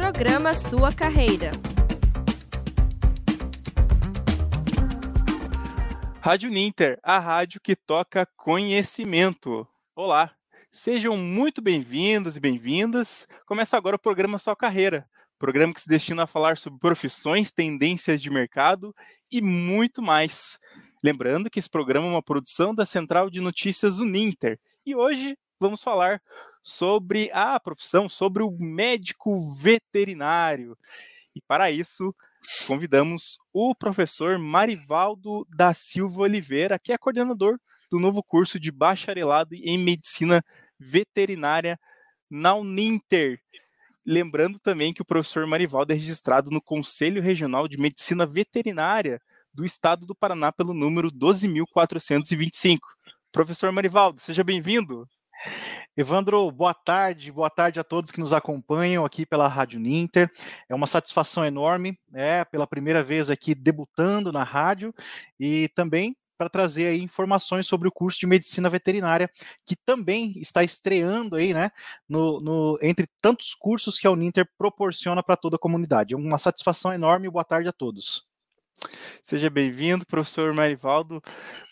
Programa Sua Carreira. Rádio Ninter, a rádio que toca conhecimento. Olá, sejam muito bem-vindos e bem-vindas. Começa agora o programa Sua Carreira, programa que se destina a falar sobre profissões, tendências de mercado e muito mais. Lembrando que esse programa é uma produção da Central de Notícias Uninter e hoje vamos falar sobre a profissão, sobre o médico veterinário. E para isso, convidamos o professor Marivaldo da Silva Oliveira, que é coordenador do novo curso de bacharelado em medicina veterinária na Uninter. Lembrando também que o professor Marivaldo é registrado no Conselho Regional de Medicina Veterinária do Estado do Paraná pelo número 12.425. Professor Marivaldo, seja bem-vindo. Evandro, boa tarde, boa tarde a todos que nos acompanham aqui pela Rádio Ninter. É uma satisfação enorme, é pela primeira vez aqui debutando na rádio e também para trazer aí informações sobre o curso de medicina veterinária, que também está estreando aí, né, no, no entre tantos cursos que a Uninter proporciona para toda a comunidade. É uma satisfação enorme. Boa tarde a todos. Seja bem-vindo, professor Marivaldo.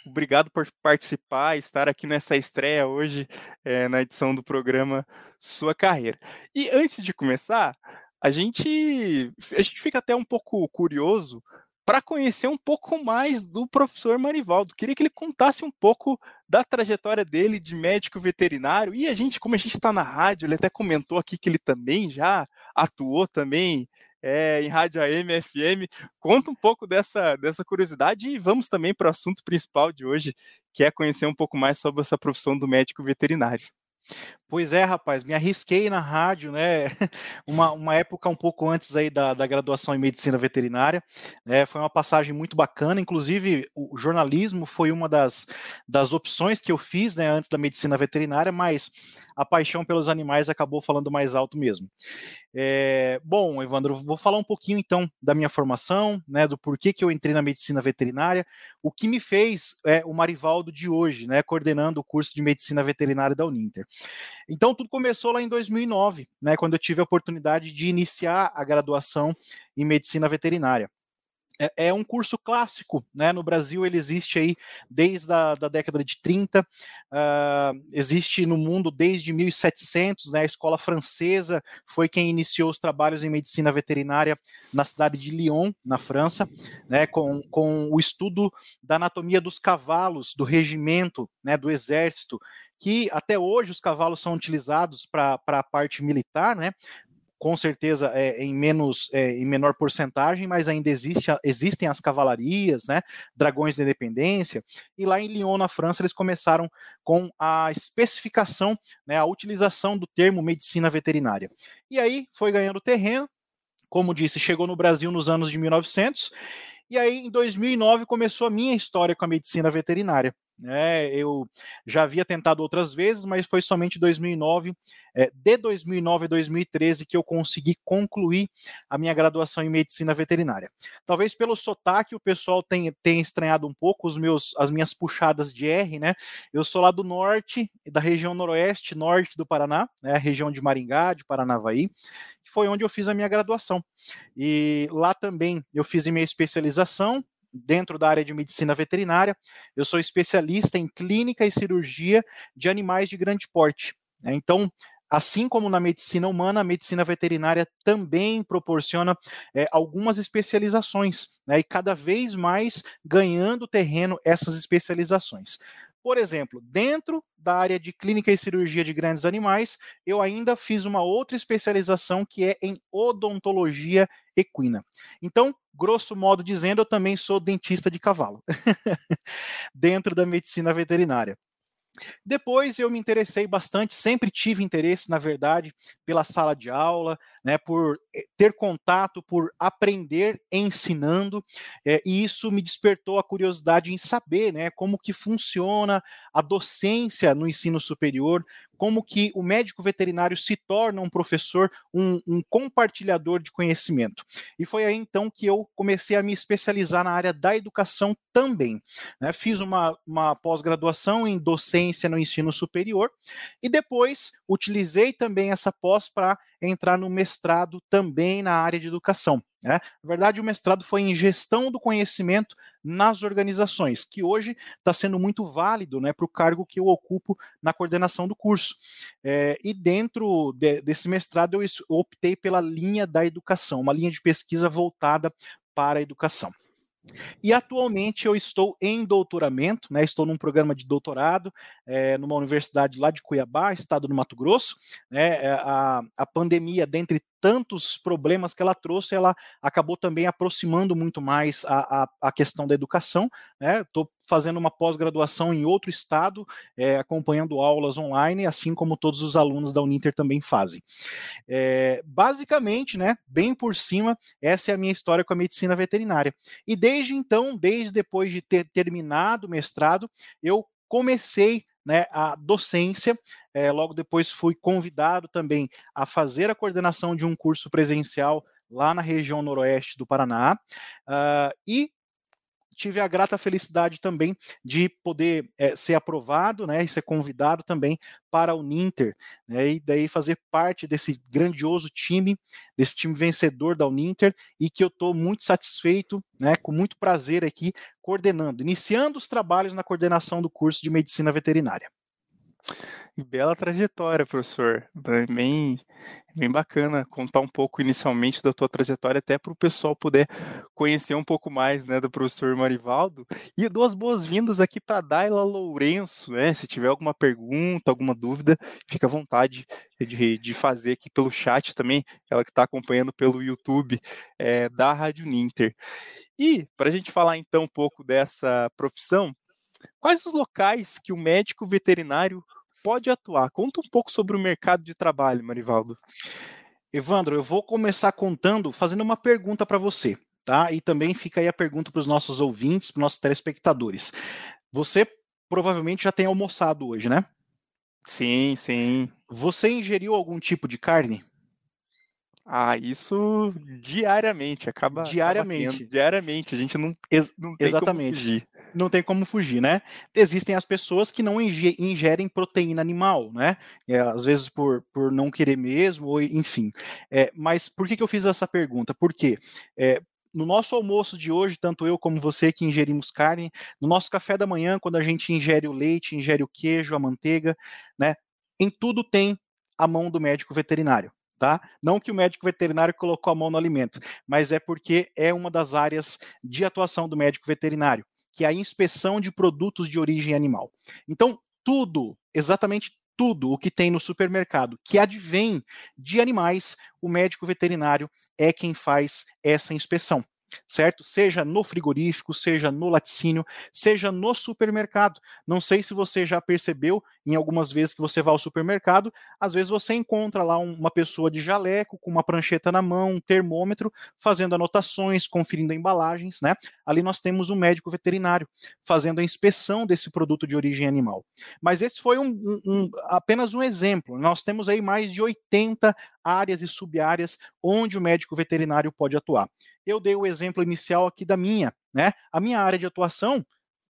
Obrigado por participar e estar aqui nessa estreia hoje é, na edição do programa Sua Carreira. E antes de começar, a gente, a gente fica até um pouco curioso para conhecer um pouco mais do professor Marivaldo. Queria que ele contasse um pouco da trajetória dele de médico veterinário. E a gente, como a gente está na rádio, ele até comentou aqui que ele também já atuou também é, em rádio AM, FM. Conta um pouco dessa, dessa curiosidade e vamos também para o assunto principal de hoje, que é conhecer um pouco mais sobre essa profissão do médico veterinário. Pois é, rapaz, me arrisquei na rádio, né? Uma, uma época um pouco antes aí da, da graduação em medicina veterinária. Né? Foi uma passagem muito bacana. Inclusive, o jornalismo foi uma das, das opções que eu fiz né, antes da medicina veterinária, mas a paixão pelos animais acabou falando mais alto mesmo. É, bom, Evandro, vou falar um pouquinho então da minha formação, né? Do porquê que eu entrei na medicina veterinária, o que me fez é, o Marivaldo de hoje, né? Coordenando o curso de medicina veterinária da Uninter. Então, tudo começou lá em 2009, né, quando eu tive a oportunidade de iniciar a graduação em medicina veterinária. É, é, um curso clássico, né? No Brasil ele existe aí desde a da década de 30, uh, ah, existe no mundo desde 1700, né? A escola francesa foi quem iniciou os trabalhos em medicina veterinária na cidade de Lyon, na França, né? Com, com o estudo da anatomia dos cavalos, do regimento, né? Do exército que até hoje os cavalos são utilizados para a parte militar, né? Com certeza é, em menos, é, em menor porcentagem, mas ainda existe, existem as cavalarias, né? Dragões da Independência. E lá em Lyon, na França, eles começaram com a especificação, né? A utilização do termo medicina veterinária. E aí foi ganhando terreno. Como disse, chegou no Brasil nos anos de 1900 e aí, em 2009, começou a minha história com a medicina veterinária. É, eu já havia tentado outras vezes, mas foi somente 2009, é, de 2009 a 2013 que eu consegui concluir a minha graduação em medicina veterinária. Talvez pelo sotaque o pessoal tenha, tenha estranhado um pouco os meus, as minhas puxadas de R, né? Eu sou lá do norte, da região noroeste, norte do Paraná, né? região de Maringá, de Paranavaí, que foi onde eu fiz a minha graduação. E lá também eu fiz a minha especialização dentro da área de medicina veterinária. Eu sou especialista em clínica e cirurgia de animais de grande porte. Né? Então, Assim como na medicina humana, a medicina veterinária também proporciona é, algumas especializações, né, e cada vez mais ganhando terreno essas especializações. Por exemplo, dentro da área de clínica e cirurgia de grandes animais, eu ainda fiz uma outra especialização que é em odontologia equina. Então, grosso modo dizendo, eu também sou dentista de cavalo, dentro da medicina veterinária. Depois eu me interessei bastante, sempre tive interesse, na verdade, pela sala de aula, né, por eh, ter contato, por aprender ensinando, é, e isso me despertou a curiosidade em saber, né, como que funciona a docência no ensino superior, como que o médico veterinário se torna um professor, um, um compartilhador de conhecimento. E foi aí então que eu comecei a me especializar na área da educação também. Né? Fiz uma, uma pós-graduação em docência no ensino superior e depois utilizei também essa pós para entrar no mestrado também na área de educação. Né? Na verdade, o mestrado foi em gestão do conhecimento nas organizações, que hoje está sendo muito válido né, para o cargo que eu ocupo na coordenação do curso. É, e dentro de, desse mestrado, eu optei pela linha da educação, uma linha de pesquisa voltada para a educação. E atualmente eu estou em doutoramento, né? Estou num programa de doutorado é, numa universidade lá de Cuiabá, estado do Mato Grosso. Né? A, a pandemia, dentre tantos problemas que ela trouxe, ela acabou também aproximando muito mais a, a, a questão da educação. Estou né? fazendo uma pós-graduação em outro estado, é, acompanhando aulas online, assim como todos os alunos da Uninter também fazem. É, basicamente, né, bem por cima, essa é a minha história com a medicina veterinária. E desde então, desde depois de ter terminado o mestrado, eu comecei né, a docência. É, logo depois fui convidado também a fazer a coordenação de um curso presencial lá na região noroeste do Paraná. Uh, e tive a grata felicidade também de poder é, ser aprovado, né, e ser convidado também para o Uninter, né, e daí fazer parte desse grandioso time, desse time vencedor da Uninter, e que eu estou muito satisfeito, né, com muito prazer aqui, coordenando, iniciando os trabalhos na coordenação do curso de Medicina Veterinária. Bela trajetória, professor. Bem, bem bacana contar um pouco inicialmente da tua trajetória, até para o pessoal poder conhecer um pouco mais né, do professor Marivaldo. E duas boas-vindas aqui para Daila Lourenço. Né? Se tiver alguma pergunta, alguma dúvida, fica à vontade de, de fazer aqui pelo chat também, ela que está acompanhando pelo YouTube é, da Rádio Ninter. E para a gente falar então um pouco dessa profissão, quais os locais que o médico veterinário pode atuar. Conta um pouco sobre o mercado de trabalho, Marivaldo. Evandro, eu vou começar contando, fazendo uma pergunta para você, tá? E também fica aí a pergunta para os nossos ouvintes, para os nossos telespectadores. Você provavelmente já tem almoçado hoje, né? Sim, sim. Você ingeriu algum tipo de carne? Ah, isso diariamente, acaba. Diariamente. Acaba diariamente, a gente não, não tem Exatamente. Não tem como fugir, né? Existem as pessoas que não ingerem proteína animal, né? É, às vezes por, por não querer mesmo, ou enfim. É, mas por que, que eu fiz essa pergunta? Porque é, no nosso almoço de hoje, tanto eu como você que ingerimos carne, no nosso café da manhã, quando a gente ingere o leite, ingere o queijo, a manteiga, né? Em tudo tem a mão do médico veterinário. Tá? Não que o médico veterinário colocou a mão no alimento, mas é porque é uma das áreas de atuação do médico veterinário que é a inspeção de produtos de origem animal. Então, tudo, exatamente tudo o que tem no supermercado que advém de animais, o médico veterinário é quem faz essa inspeção certo? Seja no frigorífico, seja no laticínio, seja no supermercado. Não sei se você já percebeu em algumas vezes que você vai ao supermercado, às vezes você encontra lá uma pessoa de jaleco com uma prancheta na mão, um termômetro, fazendo anotações, conferindo embalagens, né? Ali nós temos um médico veterinário fazendo a inspeção desse produto de origem animal. Mas esse foi um, um, um, apenas um exemplo. Nós temos aí mais de 80 áreas e subáreas onde o médico veterinário pode atuar. Eu dei o exemplo inicial aqui da minha, né? A minha área de atuação,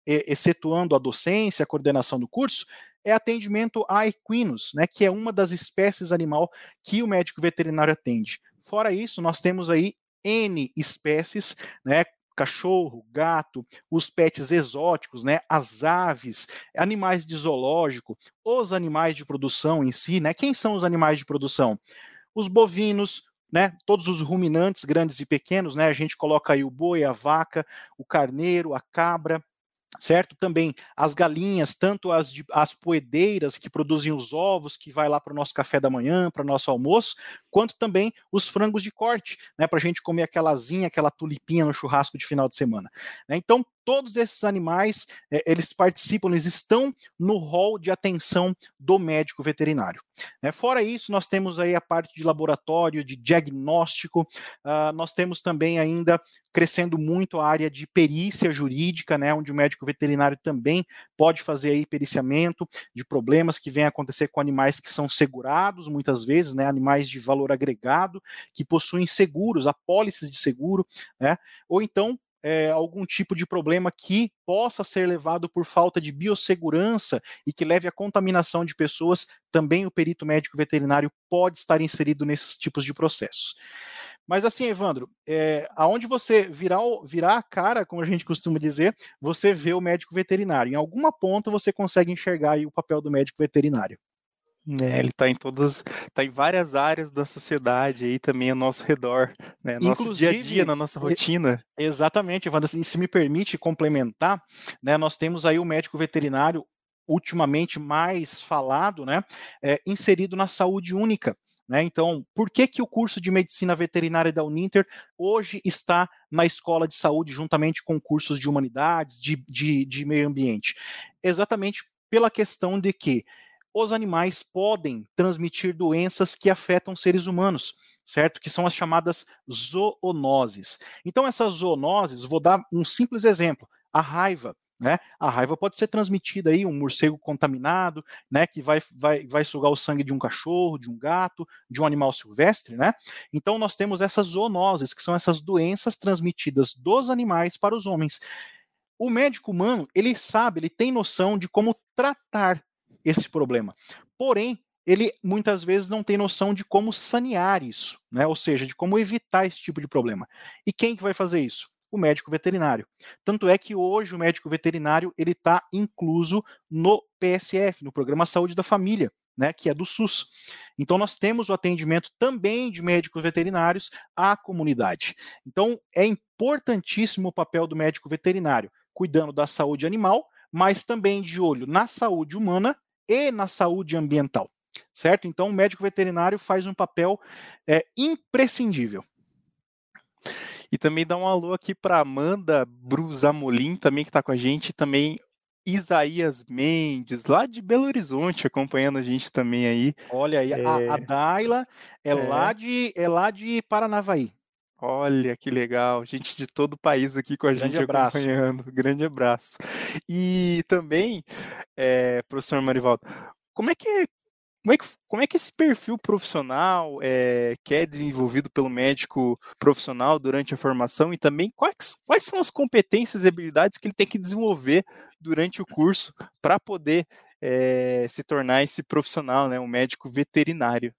excetuando a docência, a coordenação do curso, é atendimento a equinos, né, que é uma das espécies animal que o médico veterinário atende. Fora isso, nós temos aí N espécies, né, cachorro, gato, os pets exóticos, né, as aves, animais de zoológico, os animais de produção em si, né? Quem são os animais de produção? Os bovinos, né? Todos os ruminantes, grandes e pequenos, né? A gente coloca aí o boi, a vaca, o carneiro, a cabra, certo? Também as galinhas, tanto as, as poedeiras que produzem os ovos, que vai lá para o nosso café da manhã, para o nosso almoço, quanto também os frangos de corte, né? Para a gente comer aquela asinha, aquela tulipinha no churrasco de final de semana. Né? Então, todos esses animais, é, eles participam, eles estão no rol de atenção do médico veterinário. É, fora isso, nós temos aí a parte de laboratório, de diagnóstico, uh, nós temos também ainda crescendo muito a área de perícia jurídica, né, onde o médico veterinário também pode fazer aí periciamento de problemas que vêm acontecer com animais que são segurados, muitas vezes, né, animais de valor agregado, que possuem seguros, apólices de seguro, né, ou então é, algum tipo de problema que possa ser levado por falta de biossegurança e que leve à contaminação de pessoas, também o perito médico veterinário pode estar inserido nesses tipos de processos. Mas assim, Evandro, é, aonde você virar, virar a cara, como a gente costuma dizer, você vê o médico veterinário. Em alguma ponta você consegue enxergar o papel do médico veterinário. É, ele está em todas, está em várias áreas da sociedade aí também ao nosso redor, né? Nosso Inclusive, dia a dia, na nossa rotina. Exatamente, Evandro, se me permite complementar, né? Nós temos aí o médico veterinário ultimamente mais falado, né? É, inserido na saúde única. Né? Então, por que, que o curso de medicina veterinária da Uninter hoje está na escola de saúde, juntamente com cursos de humanidades, de, de, de meio ambiente? Exatamente pela questão de que os animais podem transmitir doenças que afetam seres humanos, certo? Que são as chamadas zoonoses. Então, essas zoonoses, vou dar um simples exemplo: a raiva. Né? A raiva pode ser transmitida aí, um morcego contaminado, né, que vai, vai, vai sugar o sangue de um cachorro, de um gato, de um animal silvestre, né? Então nós temos essas zoonoses, que são essas doenças transmitidas dos animais para os homens. O médico humano, ele sabe, ele tem noção de como tratar esse problema. Porém, ele muitas vezes não tem noção de como sanear isso, né? ou seja, de como evitar esse tipo de problema. E quem que vai fazer isso? O médico veterinário. Tanto é que hoje o médico veterinário ele está incluso no PSF, no Programa Saúde da Família, né, que é do SUS. Então nós temos o atendimento também de médicos veterinários à comunidade. Então é importantíssimo o papel do médico veterinário, cuidando da saúde animal, mas também de olho na saúde humana e na saúde ambiental, certo? Então, o médico veterinário faz um papel é, imprescindível. E também dá um alô aqui para Amanda Brusamolin, também que está com a gente, também Isaías Mendes, lá de Belo Horizonte, acompanhando a gente também aí. Olha aí, é... a, a Daila é, é, Lá de, é lá de Paranavaí. Olha que legal, gente de todo o país aqui com a Grande gente abraço. acompanhando. Grande abraço. E também, é, professor Marivaldo, como é que como é que, como é que esse perfil profissional é, que é desenvolvido pelo médico profissional durante a formação e também quais, quais são as competências e habilidades que ele tem que desenvolver durante o curso para poder é, se tornar esse profissional, né, um médico veterinário?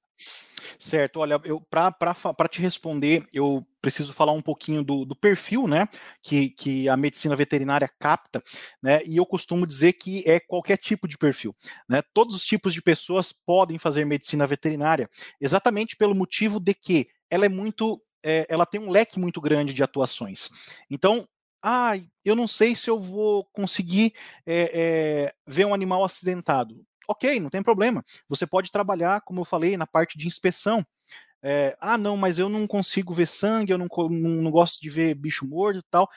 Certo, olha, eu para te responder, eu preciso falar um pouquinho do, do perfil, né, que, que a medicina veterinária capta, né, e eu costumo dizer que é qualquer tipo de perfil, né, todos os tipos de pessoas podem fazer medicina veterinária, exatamente pelo motivo de que ela é muito, é, ela tem um leque muito grande de atuações. Então, ah, eu não sei se eu vou conseguir é, é, ver um animal acidentado ok, não tem problema. Você pode trabalhar, como eu falei, na parte de inspeção. É, ah, não, mas eu não consigo ver sangue, eu não, não, não gosto de ver bicho morto e tal.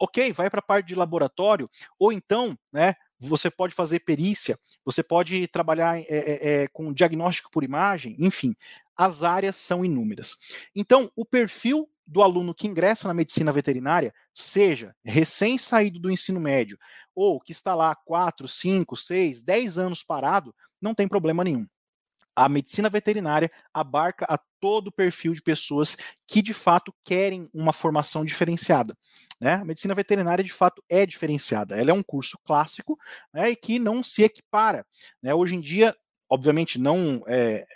Ok, vai para a parte de laboratório, ou então, né, você pode fazer perícia, você pode trabalhar é, é, com diagnóstico por imagem, enfim, as áreas são inúmeras. Então, o perfil do aluno que ingressa na medicina veterinária, seja recém-saído do ensino médio ou que está lá 4, 5, 6, 10 anos parado, não tem problema nenhum. A medicina veterinária abarca a todo o perfil de pessoas que de fato querem uma formação diferenciada. Né? A medicina veterinária de fato é diferenciada. Ela é um curso clássico né, e que não se equipara. Né? Hoje em dia, obviamente, não é,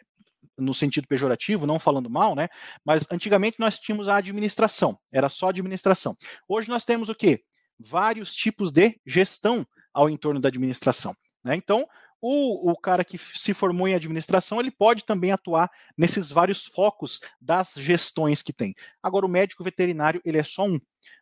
no sentido pejorativo, não falando mal, né? Mas antigamente nós tínhamos a administração, era só administração. Hoje nós temos o quê? Vários tipos de gestão ao entorno da administração. Né? Então, o, o cara que se formou em administração, ele pode também atuar nesses vários focos das gestões que tem. Agora, o médico veterinário, ele é só um.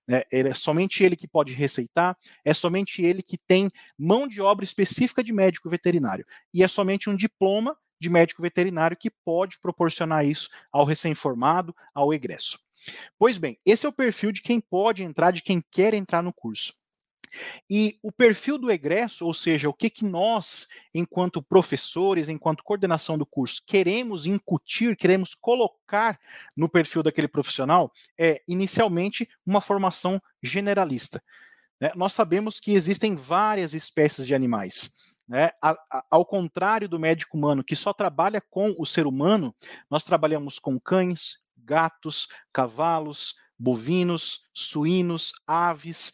Né? Ele é somente ele que pode receitar, é somente ele que tem mão de obra específica de médico veterinário. E é somente um diploma de médico veterinário que pode proporcionar isso ao recém-formado, ao egresso. Pois bem, esse é o perfil de quem pode entrar, de quem quer entrar no curso. E o perfil do egresso, ou seja, o que, que nós, enquanto professores, enquanto coordenação do curso, queremos incutir, queremos colocar no perfil daquele profissional, é inicialmente uma formação generalista. Né? Nós sabemos que existem várias espécies de animais. Né? A, a, ao contrário do médico humano, que só trabalha com o ser humano, nós trabalhamos com cães, gatos, cavalos, bovinos, suínos, aves,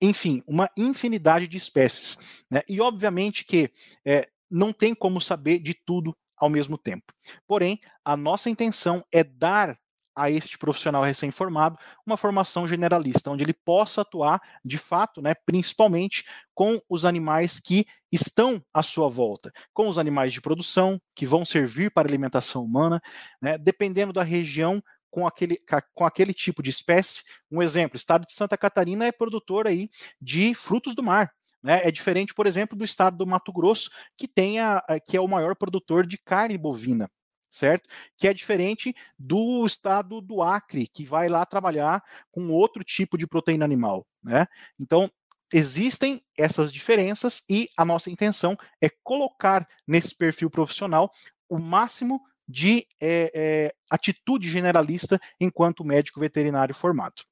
enfim, uma infinidade de espécies. Né? E obviamente que é, não tem como saber de tudo ao mesmo tempo. Porém, a nossa intenção é dar a este profissional recém-formado uma formação generalista, onde ele possa atuar, de fato, né, principalmente com os animais que estão à sua volta, com os animais de produção, que vão servir para alimentação humana, né, dependendo da região, com aquele, com aquele tipo de espécie. Um exemplo, o estado de Santa Catarina é produtor aí de frutos do mar. Né? É diferente, por exemplo, do estado do Mato Grosso, que, tem a, que é o maior produtor de carne bovina certo? Que é diferente do estado do Acre, que vai lá trabalhar com outro tipo de proteína animal, né? Então, existem essas diferenças e a nossa intenção é colocar nesse perfil profissional o máximo de é, é, atitude generalista enquanto médico veterinário formado.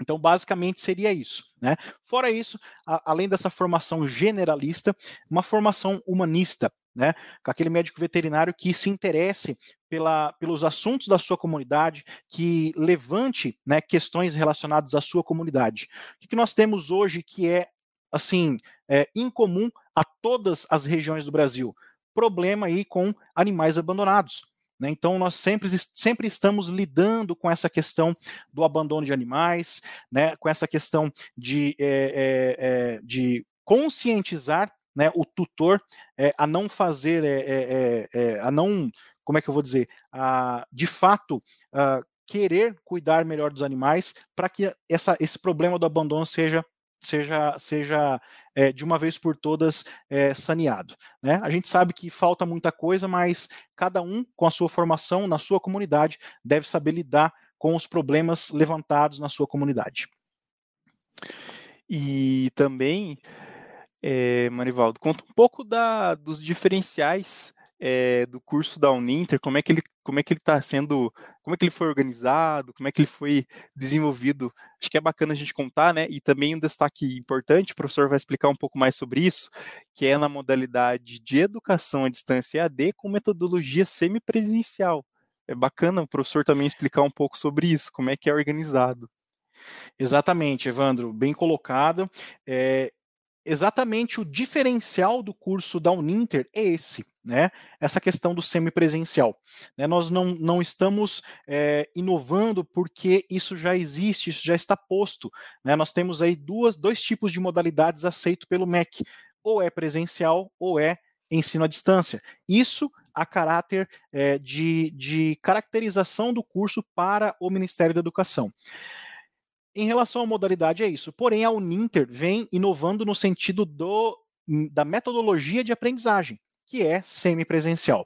Então, basicamente seria isso. Né? Fora isso, a, além dessa formação generalista, uma formação humanista, né? com aquele médico veterinário que se interesse pela, pelos assuntos da sua comunidade, que levante né, questões relacionadas à sua comunidade. O que nós temos hoje que é assim é, incomum a todas as regiões do Brasil? Problema aí com animais abandonados. Né? Então, nós sempre, sempre estamos lidando com essa questão do abandono de animais, né? com essa questão de, é, é, de conscientizar né, o tutor é, a não fazer, a não, como é que eu vou dizer, a, de fato, a, querer cuidar melhor dos animais para que essa, esse problema do abandono seja seja, seja é, de uma vez por todas é, saneado. Né? A gente sabe que falta muita coisa, mas cada um, com a sua formação, na sua comunidade, deve saber lidar com os problemas levantados na sua comunidade. E também, é, Manivaldo, conta um pouco da, dos diferenciais é, do curso da Uninter, como é que ele é está sendo, como é que ele foi organizado, como é que ele foi desenvolvido. Acho que é bacana a gente contar, né? E também um destaque importante, o professor vai explicar um pouco mais sobre isso, que é na modalidade de educação à distância EAD com metodologia semipresencial. É bacana o professor também explicar um pouco sobre isso, como é que é organizado. Exatamente, Evandro, bem colocado. É, exatamente o diferencial do curso da Uninter é esse, né? Essa questão do semipresencial. Né? Nós não, não estamos é, inovando porque isso já existe, isso já está posto. Né? Nós temos aí duas, dois tipos de modalidades aceitos pelo MEC, ou é presencial ou é ensino à distância. Isso a caráter é, de, de caracterização do curso para o Ministério da Educação. Em relação à modalidade, é isso. Porém, a Uninter vem inovando no sentido do, da metodologia de aprendizagem, que é semipresencial.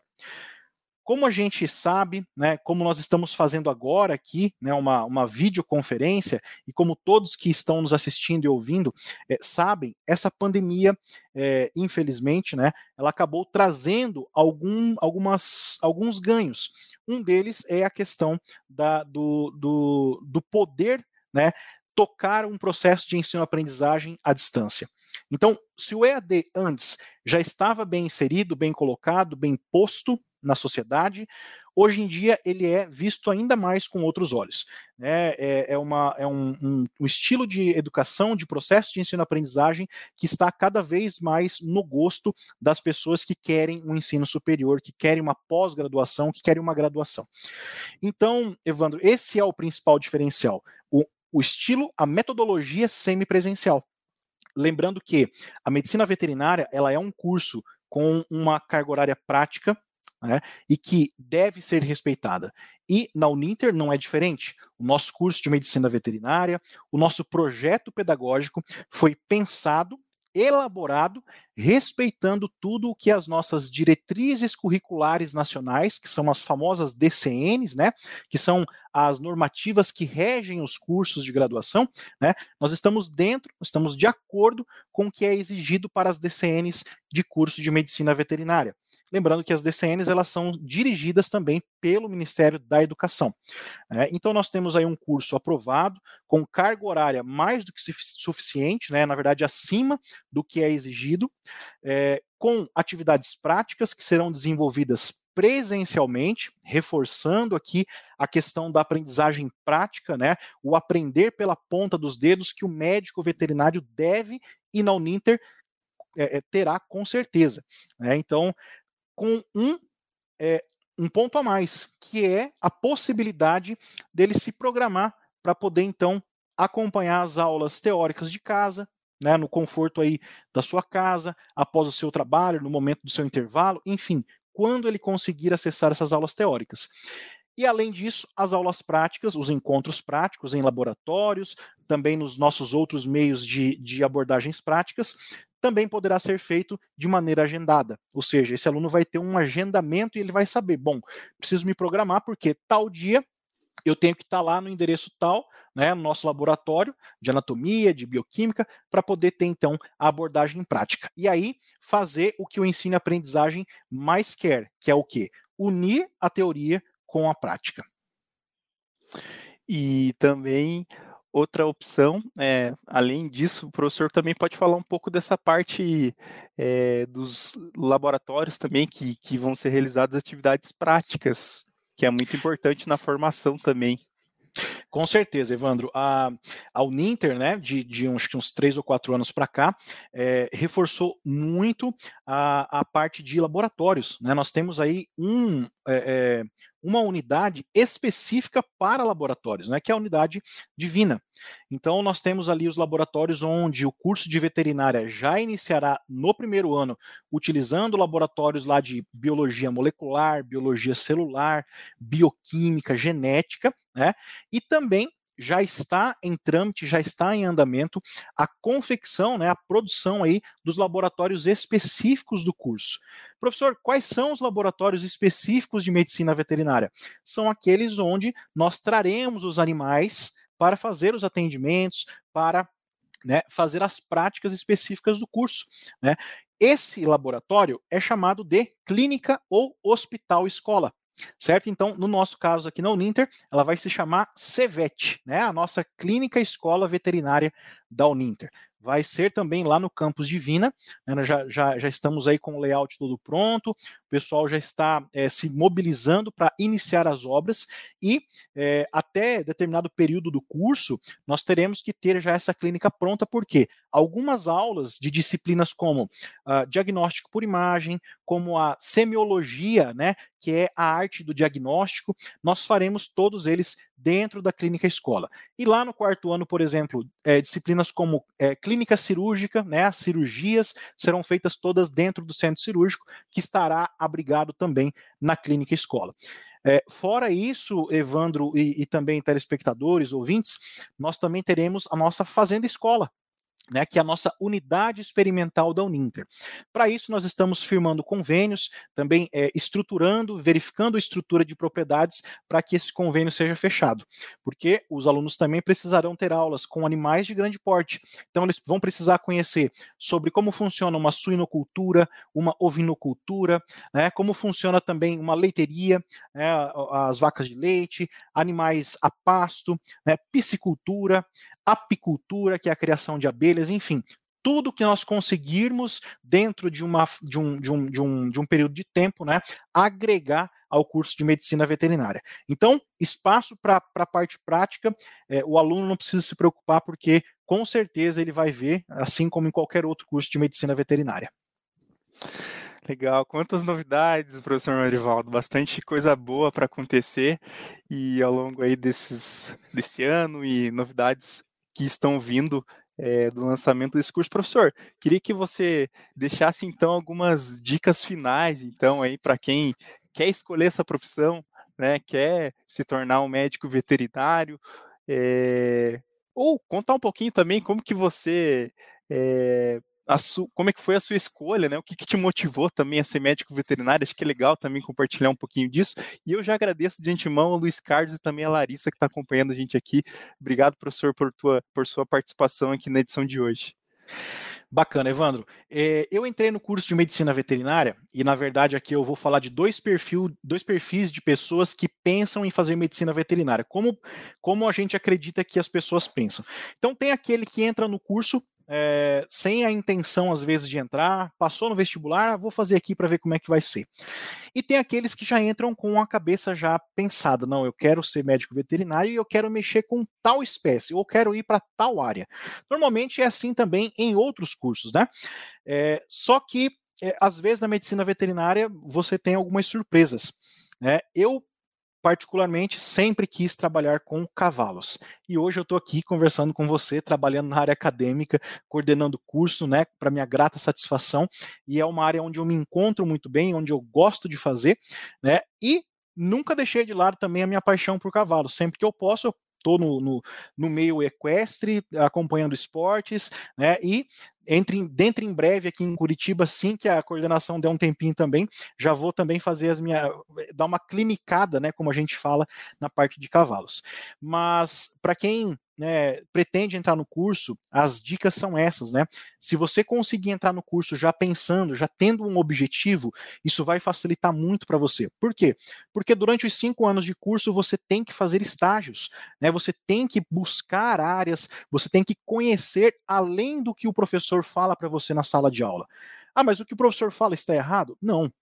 Como a gente sabe, né, como nós estamos fazendo agora aqui, né, uma, uma videoconferência, e como todos que estão nos assistindo e ouvindo é, sabem, essa pandemia, é, infelizmente, né, ela acabou trazendo algum, algumas, alguns ganhos. Um deles é a questão da, do, do, do poder né, tocar um processo de ensino-aprendizagem à distância. Então, se o EAD antes já estava bem inserido, bem colocado, bem posto na sociedade, hoje em dia ele é visto ainda mais com outros olhos. Né? É, é, uma, é um, um, um, estilo de educação, de processo de ensino-aprendizagem que está cada vez mais no gosto das pessoas que querem um ensino superior, que querem uma pós-graduação, que querem uma graduação. Então, Evandro, esse é o principal diferencial. O, estilo, a metodologia semipresencial. Lembrando que a medicina veterinária ela é um curso com uma carga horária prática né, e que deve ser respeitada. E na Uninter não é diferente. O nosso curso de medicina veterinária, o nosso projeto pedagógico foi pensado elaborado respeitando tudo o que as nossas diretrizes curriculares nacionais, que são as famosas DCNs, né, que são as normativas que regem os cursos de graduação, né, nós estamos dentro, estamos de acordo com o que é exigido para as DCNs de curso de medicina veterinária. Lembrando que as DCNs elas são dirigidas também pelo Ministério da Educação. É, então nós temos aí um curso aprovado com carga horária mais do que suficiente, né, na verdade acima do que é exigido, é, com atividades práticas que serão desenvolvidas presencialmente, reforçando aqui a questão da aprendizagem prática, né, o aprender pela ponta dos dedos que o médico veterinário deve e na Uninter é, é, terá com certeza. Né? Então, com um, é, um ponto a mais, que é a possibilidade dele se programar para poder, então, acompanhar as aulas teóricas de casa, né, no conforto aí da sua casa, após o seu trabalho, no momento do seu intervalo, enfim, quando ele conseguir acessar essas aulas teóricas. E além disso, as aulas práticas, os encontros práticos em laboratórios, também nos nossos outros meios de, de abordagens práticas, também poderá ser feito de maneira agendada. Ou seja, esse aluno vai ter um agendamento e ele vai saber, bom, preciso me programar porque tal dia eu tenho que estar lá no endereço tal, né, no nosso laboratório de anatomia, de bioquímica, para poder ter então a abordagem prática. E aí fazer o que o ensino e aprendizagem mais quer, que é o quê? Unir a teoria com a prática. E também outra opção, é, além disso, o professor também pode falar um pouco dessa parte é, dos laboratórios também, que, que vão ser realizadas atividades práticas, que é muito importante na formação também. Com certeza, Evandro. A, a Uninter, né, de, de uns, uns três ou quatro anos para cá, é, reforçou muito a, a parte de laboratórios. Né? Nós temos aí um, é, uma unidade específica para laboratórios, né, que é a unidade divina. Então, nós temos ali os laboratórios onde o curso de veterinária já iniciará no primeiro ano, utilizando laboratórios lá de biologia molecular, biologia celular, bioquímica, genética, né, e também já está em trâmite, já está em andamento a confecção, né, a produção aí dos laboratórios específicos do curso. Professor, quais são os laboratórios específicos de medicina veterinária? São aqueles onde nós traremos os animais para fazer os atendimentos, para né, fazer as práticas específicas do curso. Né? Esse laboratório é chamado de clínica ou hospital escola certo? Então, no nosso caso aqui na Uninter, ela vai se chamar CEVET, né? A nossa clínica escola veterinária da Uninter vai ser também lá no campus Divina. Né, já, já, já estamos aí com o layout todo pronto, pessoal já está é, se mobilizando para iniciar as obras e é, até determinado período do curso nós teremos que ter já essa clínica pronta, porque algumas aulas de disciplinas como uh, diagnóstico por imagem, como a semiologia, né, que é a arte do diagnóstico, nós faremos todos eles dentro da clínica escola. E lá no quarto ano, por exemplo, é, disciplinas como é, clínica cirúrgica, né, as cirurgias serão feitas todas dentro do centro cirúrgico, que estará abrigado também na clínica escola. É, fora isso, Evandro e, e também telespectadores, ouvintes, nós também teremos a nossa fazenda escola, né, que é a nossa unidade experimental da Uninter. Para isso, nós estamos firmando convênios, também é, estruturando, verificando a estrutura de propriedades para que esse convênio seja fechado, porque os alunos também precisarão ter aulas com animais de grande porte. Então, eles vão precisar conhecer sobre como funciona uma suinocultura, uma ovinocultura, né, como funciona também uma leiteria, né, as vacas de leite, animais a pasto, né, piscicultura, apicultura, que é a criação de abelhas, enfim, tudo que nós conseguirmos dentro de, uma, de, um, de, um, de, um, de um período de tempo, né, agregar ao curso de medicina veterinária. Então, espaço para a parte prática, é, o aluno não precisa se preocupar, porque com certeza ele vai ver, assim como em qualquer outro curso de medicina veterinária. Legal, quantas novidades, professor Marivaldo, bastante coisa boa para acontecer e ao longo aí desses, desse ano e novidades que estão vindo é, do lançamento desse curso. Professor, queria que você deixasse então algumas dicas finais, então, aí para quem quer escolher essa profissão, né, quer se tornar um médico veterinário, é, ou contar um pouquinho também como que você é, su, como é que foi a sua escolha, né? O que, que, te motivou também a ser médico veterinário? Acho que é legal também compartilhar um pouquinho disso. E eu já agradeço de antemão ao Luiz Carlos e também a Larissa que está acompanhando a gente aqui. Obrigado, professor, por, tua, por sua participação aqui na edição de hoje. Bacana, Evandro. É, eu entrei no curso de medicina veterinária e, na verdade, aqui eu vou falar de dois, perfil, dois perfis de pessoas que pensam em fazer medicina veterinária. Como, como a gente acredita que as pessoas pensam. Então, tem aquele que entra no curso é, sem a intenção, às vezes, de entrar, passou no vestibular, ah, vou fazer aqui para ver como é que vai ser. E tem aqueles que já entram com a cabeça já pensada, não, eu quero ser médico veterinário e eu quero mexer com tal espécie, ou quero ir para tal área. Normalmente é assim também em outros cursos, né? É, só que, é, às vezes, na medicina veterinária, você tem algumas surpresas. Né? Eu particularmente sempre quis trabalhar com cavalos. E hoje eu estou aqui conversando com você, trabalhando na área acadêmica, coordenando curso, né, para minha grata satisfação. E é uma área onde eu me encontro muito bem, onde eu gosto de fazer, né? E nunca deixei de lado também a minha paixão por cavalos. Sempre que eu posso, eu estou no, no, no, meio equestre, acompanhando esportes, né? E entre dentro em breve aqui em Curitiba, assim que a coordenação der um tempinho também, já vou também fazer as minhas dar uma clinicada, né, como a gente fala na parte de cavalos. Mas para quem né, pretende entrar no curso, as dicas são essas, né? Se você conseguir entrar no curso já pensando, já tendo um objetivo, isso vai facilitar muito para você. Por quê? Porque durante os cinco anos de curso você tem que fazer estágios, né? Você tem que buscar áreas, você tem que conhecer além do que o professor fala para você na sala de aula. Ah, mas o que o professor fala está errado? Não.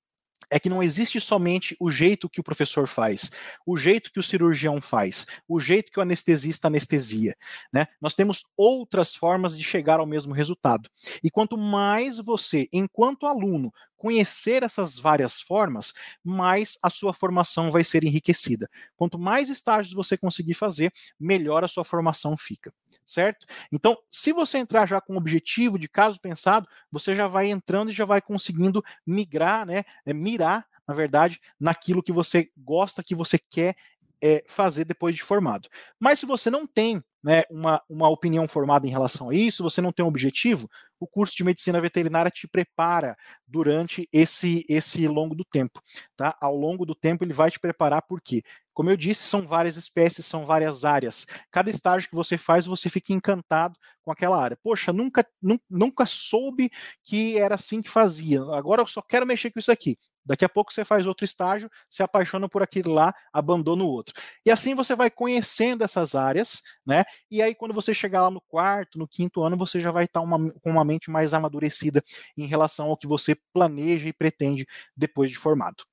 É que não existe somente o jeito que o professor faz, o jeito que o cirurgião faz, o jeito que o anestesista anestesia. Né? Nós temos outras formas de chegar ao mesmo resultado. E quanto mais você, enquanto aluno, conhecer essas várias formas, mais a sua formação vai ser enriquecida. Quanto mais estágios você conseguir fazer, melhor a sua formação fica certo? Então, se você entrar já com o objetivo de caso pensado, você já vai entrando e já vai conseguindo migrar, né? É, mirar, na verdade, naquilo que você gosta, que você quer é, fazer depois de formado. Mas se você não tem né, uma, uma opinião formada em relação a isso, você não tem um objetivo, o curso de medicina veterinária te prepara durante esse, esse longo do tempo. Tá? Ao longo do tempo, ele vai te preparar porque, como eu disse, são várias espécies, são várias áreas. Cada estágio que você faz, você fica encantado com aquela área. Poxa, nunca, nunca soube que era assim que fazia. Agora eu só quero mexer com isso aqui. Daqui a pouco você faz outro estágio, se apaixona por aquilo lá, abandona o outro. E assim você vai conhecendo essas áreas, né? E aí, quando você chegar lá no quarto, no quinto ano, você já vai estar uma, com uma mente mais amadurecida em relação ao que você planeja e pretende depois de formado.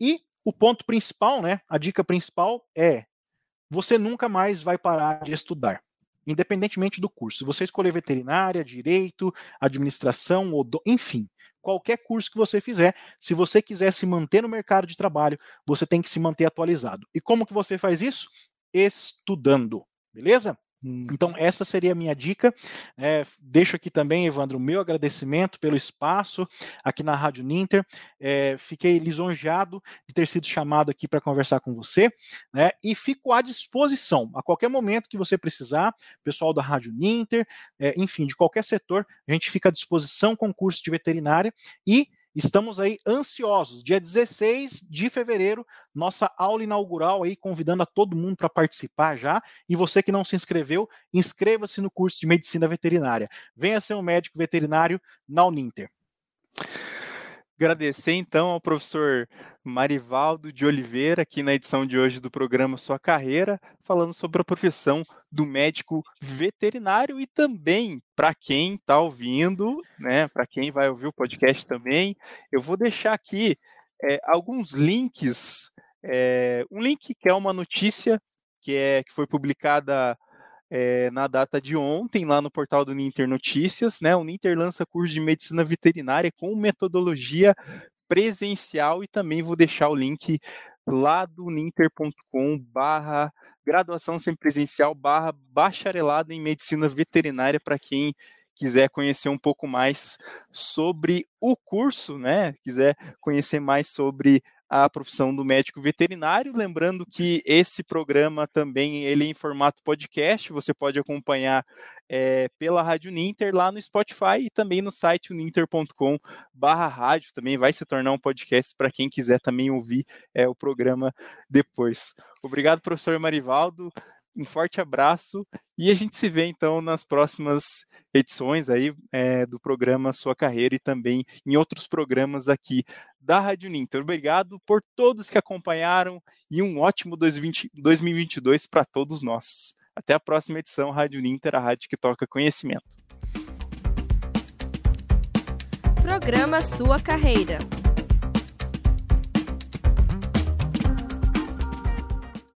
E o ponto principal, né? A dica principal é: você nunca mais vai parar de estudar independentemente do curso. Se você escolher veterinária, direito, administração, ou do... enfim, qualquer curso que você fizer, se você quiser se manter no mercado de trabalho, você tem que se manter atualizado. E como que você faz isso? Estudando, beleza? Hum. Então, essa seria a minha dica. É, deixo aqui também, Evandro, o meu agradecimento pelo espaço aqui na Rádio Ninter. É, fiquei lisonjeado de ter sido chamado aqui para conversar com você. Né, e fico à disposição, a qualquer momento que você precisar, pessoal da Rádio Ninter, é, enfim, de qualquer setor, a gente fica à disposição com curso de veterinária e Estamos aí ansiosos. Dia 16 de fevereiro, nossa aula inaugural aí, convidando a todo mundo para participar já. E você que não se inscreveu, inscreva-se no curso de medicina veterinária. Venha ser um médico veterinário na Uninter. Agradecer então ao professor Marivaldo de Oliveira, aqui na edição de hoje do programa Sua Carreira, falando sobre a profissão do médico veterinário e também para quem está ouvindo, né, para quem vai ouvir o podcast também, eu vou deixar aqui é, alguns links, é, um link que é uma notícia que, é, que foi publicada é, na data de ontem, lá no portal do Ninter Notícias, né? O Ninter lança curso de medicina veterinária com metodologia presencial e também vou deixar o link lá do ninter.com barra graduação sem presencial barra bacharelado em medicina veterinária para quem quiser conhecer um pouco mais sobre o curso, né? Quiser conhecer mais sobre a profissão do médico veterinário. Lembrando que esse programa também ele é em formato podcast, você pode acompanhar é, pela Rádio Ninter lá no Spotify e também no site uninter.com barra rádio, também vai se tornar um podcast para quem quiser também ouvir é, o programa depois. Obrigado, professor Marivaldo um forte abraço e a gente se vê então nas próximas edições aí é, do programa Sua Carreira e também em outros programas aqui da Rádio Ninter. Obrigado por todos que acompanharam e um ótimo 2020, 2022 para todos nós. Até a próxima edição Rádio Ninter, a rádio que toca conhecimento. Programa Sua Carreira.